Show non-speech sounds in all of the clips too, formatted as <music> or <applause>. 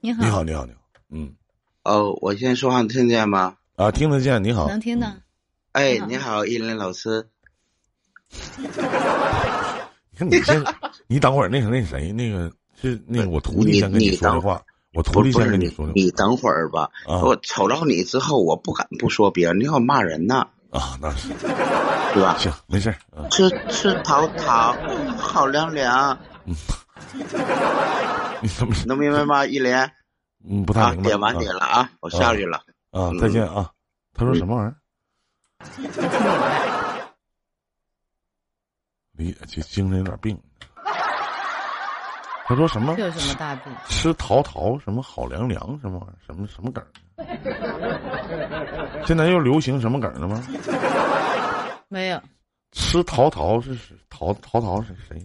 你好，你好，你好，你好，嗯。哦，我现在说话听见吗？啊，听得见，你好，能听到。哎，你好，依林老师。你看你先，<laughs> 你等会儿，那个那谁，那个是那个我徒弟先跟你说的话，我徒弟先跟你说的，你等会儿吧。啊。我瞅着你之后，我不敢不说别人，你好骂人呢，啊，那是。对吧？行，没事吃吃桃桃，好凉凉，<laughs> 你怎么能明白吗？依林，啊，嗯不太明白点完点了啊，我下去了。啊，再见啊，他说什么玩意儿？没听明白。理这精神有点病。他说什么这？有什么大病？吃桃桃什么好凉凉什么玩意儿？什么什么梗？<laughs> 现在又流行什么梗了吗？没有，吃桃桃是是桃桃桃是谁？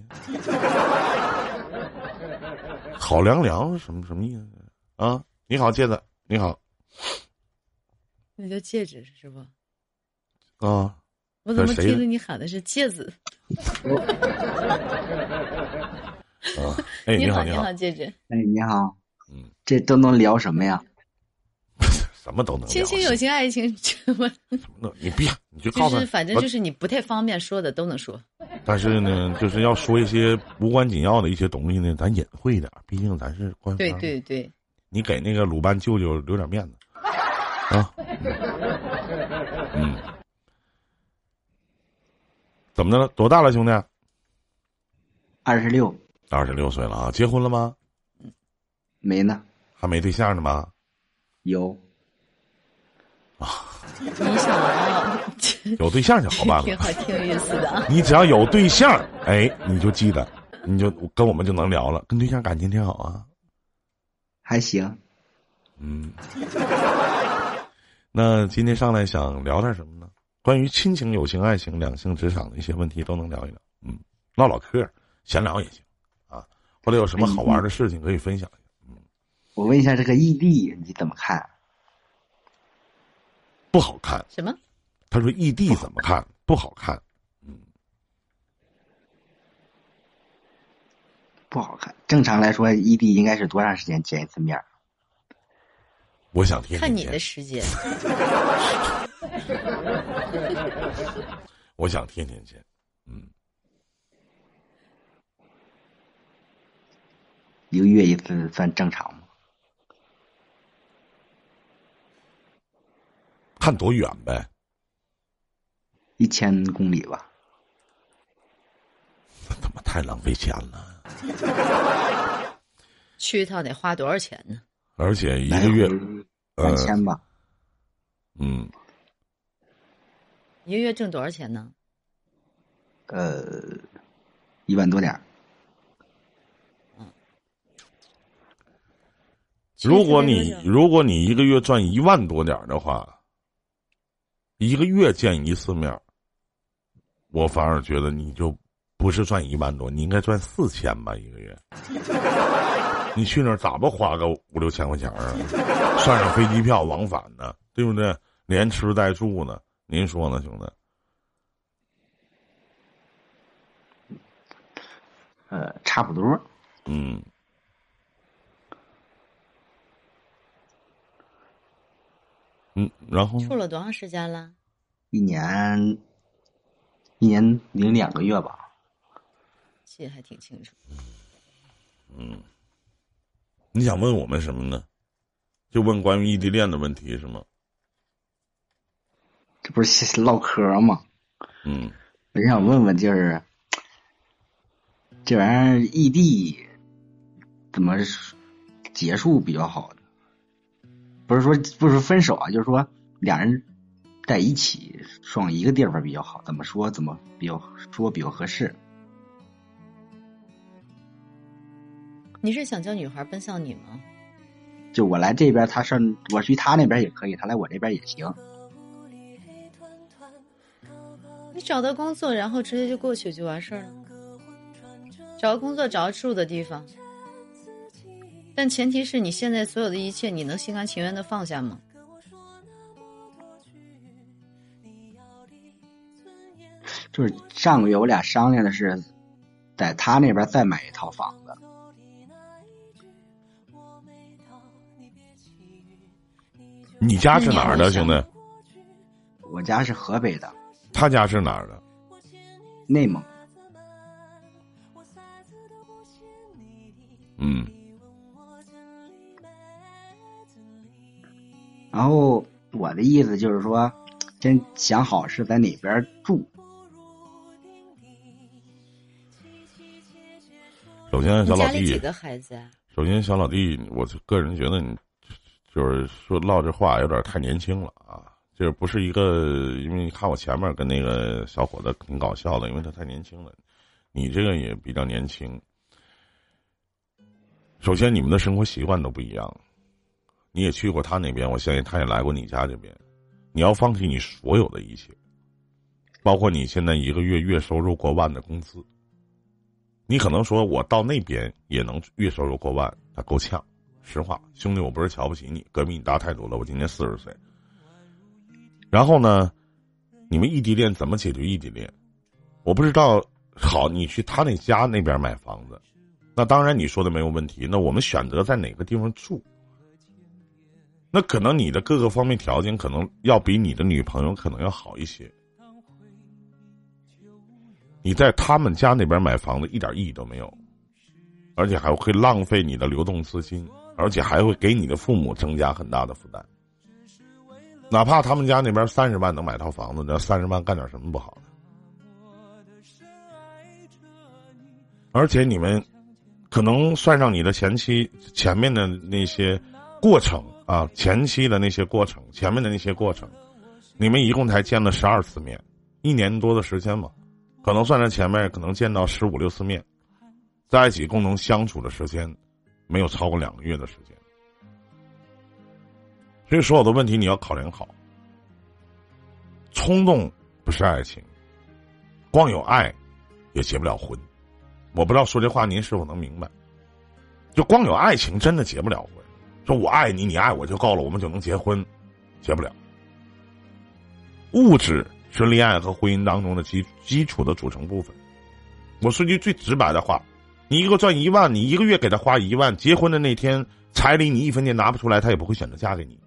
好凉凉是什么什么意思啊？你好，戒指，你好那叫戒指是不？啊，我怎么听着你喊的是戒指？<laughs> 啊，<laughs> 哎，你好，你好你好，，戒指。哎，你好，嗯，这都能聊什么呀？<laughs> 什么都能亲情、友情、爱情，什么？什么你别，你就告诉他就是反正就是你不太方便说的都能说。但是呢，就是要说一些无关紧要的一些东西呢，咱隐晦一点，毕竟咱是官方。对，对对，你给那个鲁班舅舅留点面子啊。嗯，怎么的了？多大了，兄弟？二十六二十六岁了啊，结婚了吗？没呢，还没对象呢吗？有啊你想要 <laughs> 有对象就好办了挺。好，挺有意思的啊。你只要有对象，哎，你就记得，你就跟我们就能聊了。跟对象感情挺好啊。还行。嗯，<laughs> 那今天上来想聊点什么呢？关于亲情、友情、爱情、两性、职场的一些问题都能聊一聊。嗯，唠唠嗑，闲聊也行啊。或者有什么好玩的事情可以分享一下。我问一下，这个异地你怎么看？不好看，什么？他说异地怎么看？不好看。嗯不好看。正常来说，异地应该是多长时间见一次面儿？我想天天看你的时间。<laughs> 我想天天见。嗯，一个月一次算正常吗？看多远呗。一千公里吧。他妈太浪费钱了，去一趟得花多少钱呢？而且一个月，三呃，千吧。嗯，一个月挣多少钱呢？呃，一万多点儿。如果你如果你一个月赚一万多点儿的话，一个月见一次面儿，我反而觉得你就不是赚一万多，你应该赚四千吧一个月。你去那儿咋不花个五六千块钱儿啊？算上飞机票往返呢，对不对？连吃带住呢，您说呢，兄弟？呃，差不多。嗯，嗯，然后处了多长时间了？一年，一年零两个月吧。记得还挺清楚。嗯你想问我们什么呢？就问关于异地恋的问题是吗？这不是唠嗑吗？嗯，我就想问问，就是这玩意儿异地怎么结束比较好呢？不是说不是分手啊，就是说俩人在一起爽一个地方比较好，怎么说怎么比较说比较合适？你是想叫女孩奔向你吗？就我来这边，他上我去他那边也可以，他来我这边也行。你找到工作，然后直接就过去就完事儿了。找个工作，找个住的地方，但前提是你现在所有的一切，你能心甘情愿的放下吗？就是上个月我俩商量的是，在他那边再买一套房子。你家是哪儿的，兄弟？我家是河北的，他家是哪儿的？内蒙。嗯，然后我的意思就是说，先想好是在哪边住。首先，小老弟，个孩子啊？首先小老弟，我个人觉得你就是说唠这话有点太年轻了啊！这不是一个，因为你看我前面跟那个小伙子挺搞笑的，因为他太年轻了，你这个也比较年轻。首先，你们的生活习惯都不一样，你也去过他那边，我相信他也来过你家这边。你要放弃你所有的一切，包括你现在一个月月收入过万的工资。你可能说，我到那边也能月收入过万，那够呛。实话，兄弟，我不是瞧不起你，哥比你大太多了。我今年四十岁。然后呢，你们异地恋怎么解决异地恋？我不知道。好，你去他那家那边买房子，那当然你说的没有问题。那我们选择在哪个地方住？那可能你的各个方面条件可能要比你的女朋友可能要好一些。你在他们家那边买房子一点意义都没有，而且还会浪费你的流动资金，而且还会给你的父母增加很大的负担。哪怕他们家那边三十万能买套房子，那三十万干点什么不好呢？而且你们可能算上你的前期前面的那些过程啊，前期的那些过程，前面的那些过程，你们一共才见了十二次面，一年多的时间嘛。可能算在前面，可能见到十五六次面，在一起共同相处的时间，没有超过两个月的时间。所以所有的问题你要考量好。冲动不是爱情，光有爱也结不了婚。我不知道说这话您是否能明白？就光有爱情真的结不了婚。说我爱你，你爱我就够了，我们就能结婚，结不了。物质。是恋爱和婚姻当中的基基础的组成部分。我说句最直白的话，你一个赚一万，你一个月给他花一万，结婚的那天彩礼你一分钱拿不出来，他也不会选择嫁给你。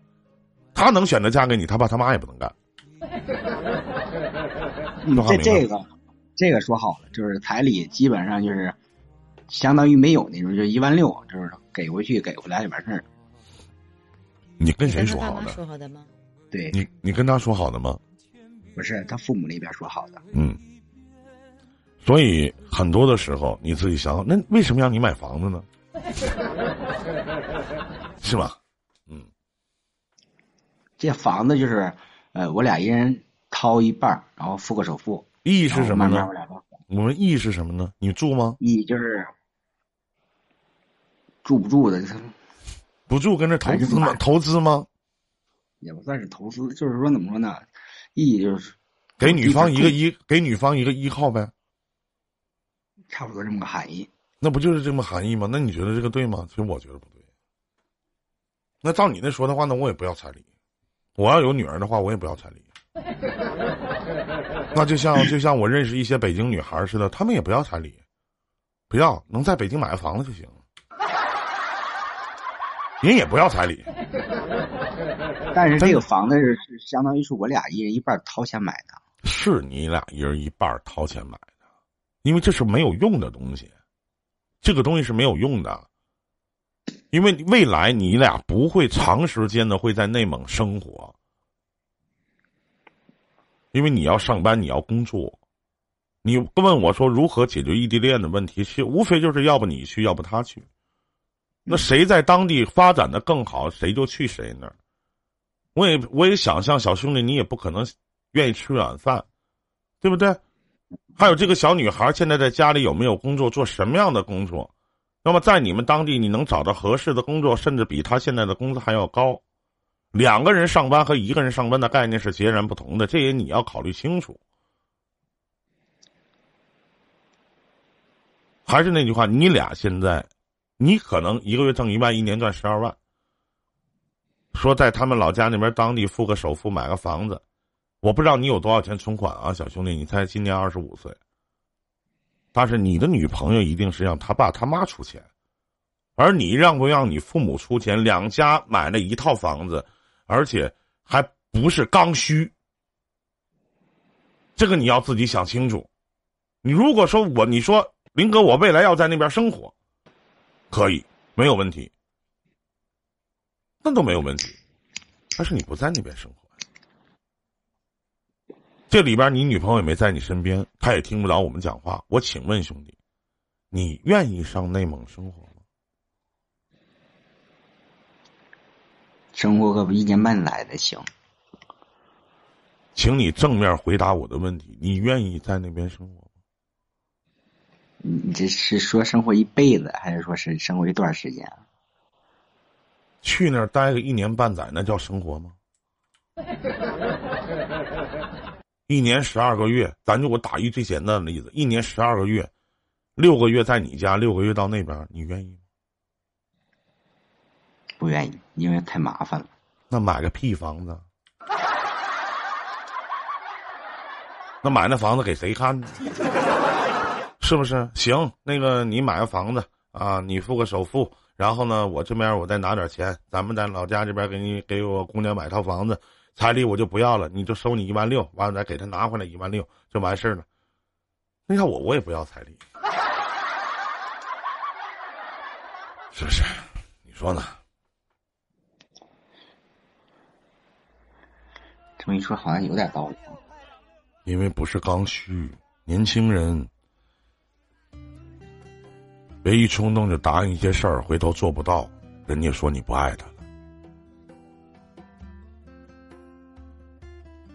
他能选择嫁给你，他爸他妈也不能干。<laughs> 这这个这个说好了，就是彩礼基本上就是相当于没有那种，就一万六，就是给回去给回来就完事儿。你跟谁说好的？说好的吗？对，你你跟他说好的吗？不是他父母那边说好的，嗯，所以很多的时候你自己想，那为什么让你买房子呢？<laughs> 是吧？嗯，这房子就是呃，我俩一人掏一半，然后付个首付。意义是什么呢？我们意义是什么呢？你住吗？意义就是住不住的，<laughs> 不住跟着投资吗？投资吗？也不算是投资，就是说怎么说呢？意义就是给女方一个依，给女方一个依靠呗，差不多这么个含义。那不就是这么含义吗？那你觉得这个对吗？其实我觉得不对。那照你那说的话，那我也不要彩礼。我要有女儿的话，我也不要彩礼。那就像就像我认识一些北京女孩似的，她们也不要彩礼，不要能在北京买个房子就行。人也不要彩礼。<laughs> 但是这个房子是是相当于是我俩一人一半掏钱买的，是你俩一人一半掏钱买的，因为这是没有用的东西，这个东西是没有用的，因为未来你俩不会长时间的会在内蒙生活，因为你要上班，你要工作，你问我说如何解决异地恋的问题，是无非就是要不你去，要不他去，那谁在当地发展的更好，谁就去谁那儿。我也我也想象小兄弟，你也不可能愿意吃软饭，对不对？还有这个小女孩现在在家里有没有工作，做什么样的工作？那么在你们当地，你能找到合适的工作，甚至比她现在的工资还要高。两个人上班和一个人上班的概念是截然不同的，这也你要考虑清楚。还是那句话，你俩现在，你可能一个月挣一万，一年赚十二万。说在他们老家那边当地付个首付买个房子，我不知道你有多少钱存款啊，小兄弟，你才今年二十五岁。但是你的女朋友一定是让他爸他妈出钱，而你让不让你父母出钱？两家买了一套房子，而且还不是刚需。这个你要自己想清楚。你如果说我，你说林哥，我未来要在那边生活，可以没有问题，那都没有问题。但是你不在那边生活，这里边你女朋友也没在你身边，她也听不着我们讲话。我请问兄弟，你愿意上内蒙生活吗？生活可不一年半载的行。请你正面回答我的问题，你愿意在那边生活吗？你这是说生活一辈子，还是说是生活一段时间？去那儿待个一年半载，那叫生活吗？<laughs> 一年十二个月，咱就我打一最简单的例子，一年十二个月，六个月在你家，六个月到那边，你愿意吗？不愿意，因为太麻烦了。那买个屁房子？那买那房子给谁看呢？<laughs> 是不是？行，那个你买个房子啊，你付个首付。然后呢，我这边我再拿点钱，咱们在老家这边给你给我姑娘买套房子，彩礼我就不要了，你就收你一万六，完了再给她拿回来一万六，就完事儿了。那要我我也不要彩礼，是不是？你说呢？这么一说，好像有点道理。因为不是刚需，年轻人。别一冲动就答应一些事儿，回头做不到，人家说你不爱他了。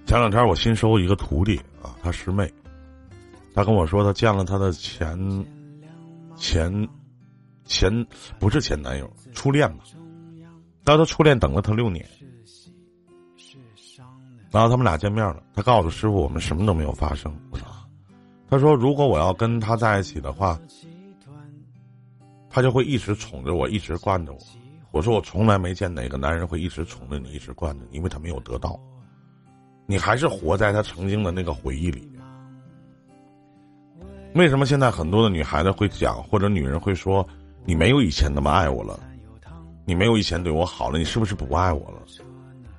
前两天我新收一个徒弟啊，他师妹，他跟我说他见了他的前前前不是前男友，初恋嘛，但他初恋等了他六年，然后他们俩见面了，他告诉师傅我们什么都没有发生。我说他说如果我要跟他在一起的话。他就会一直宠着我，一直惯着我。我说我从来没见哪个男人会一直宠着你，一直惯着你，因为他没有得到。你还是活在他曾经的那个回忆里。为什么现在很多的女孩子会讲，或者女人会说，你没有以前那么爱我了，你没有以前对我好了，你是不是不爱我了？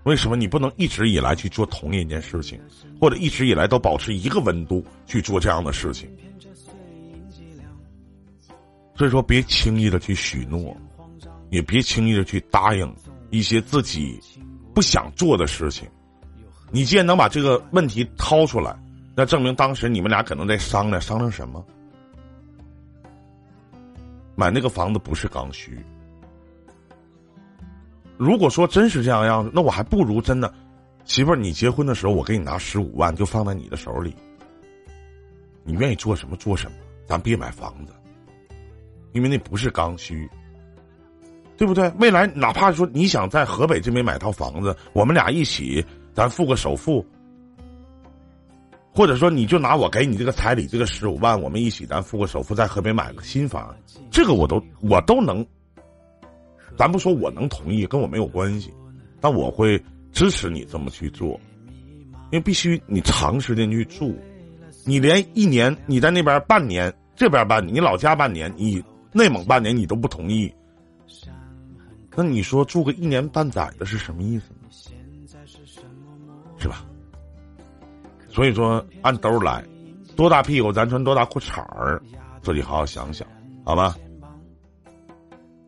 为什么你不能一直以来去做同一件事情，或者一直以来都保持一个温度去做这样的事情？所以说，别轻易的去许诺，也别轻易的去答应一些自己不想做的事情。你既然能把这个问题掏出来，那证明当时你们俩可能在商量商量什么。买那个房子不是刚需。如果说真是这样样子，那我还不如真的，媳妇儿，你结婚的时候我给你拿十五万，就放在你的手里。你愿意做什么做什么，咱别买房子。因为那不是刚需，对不对？未来哪怕说你想在河北这边买套房子，我们俩一起，咱付个首付，或者说你就拿我给你这个彩礼这个十五万，我们一起咱付个首付，在河北买个新房，这个我都我都能，咱不说我能同意，跟我没有关系，但我会支持你这么去做，因为必须你长时间去住，你连一年你在那边半年，这边半，你老家半年，你。内蒙半年你都不同意，那你说住个一年半载的是什么意思呢？是吧？所以说按兜来，多大屁股咱穿多大裤衩儿，自己好好想想，好吧？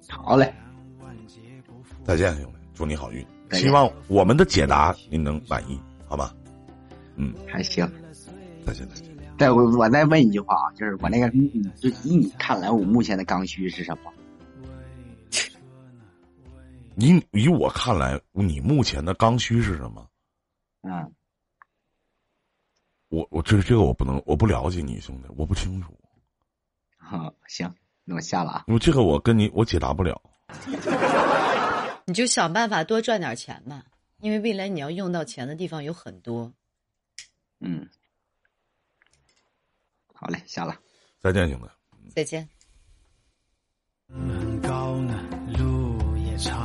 好嘞，再见，兄弟，祝你好运。希望我们的解答您能满意，好吧？嗯，还行。再见，再见。再我我再问一句话啊，就是我那个，就以你看来，我目前的刚需是什么？<laughs> 以以我看来，你目前的刚需是什么？嗯，我我这这个我不能，我不了解你兄弟，我不清楚。好，行，那我下了啊。因为这个我跟你我解答不了。<laughs> 你就想办法多赚点钱嘛，因为未来你要用到钱的地方有很多。嗯。好嘞，下了，再见，兄弟。再见。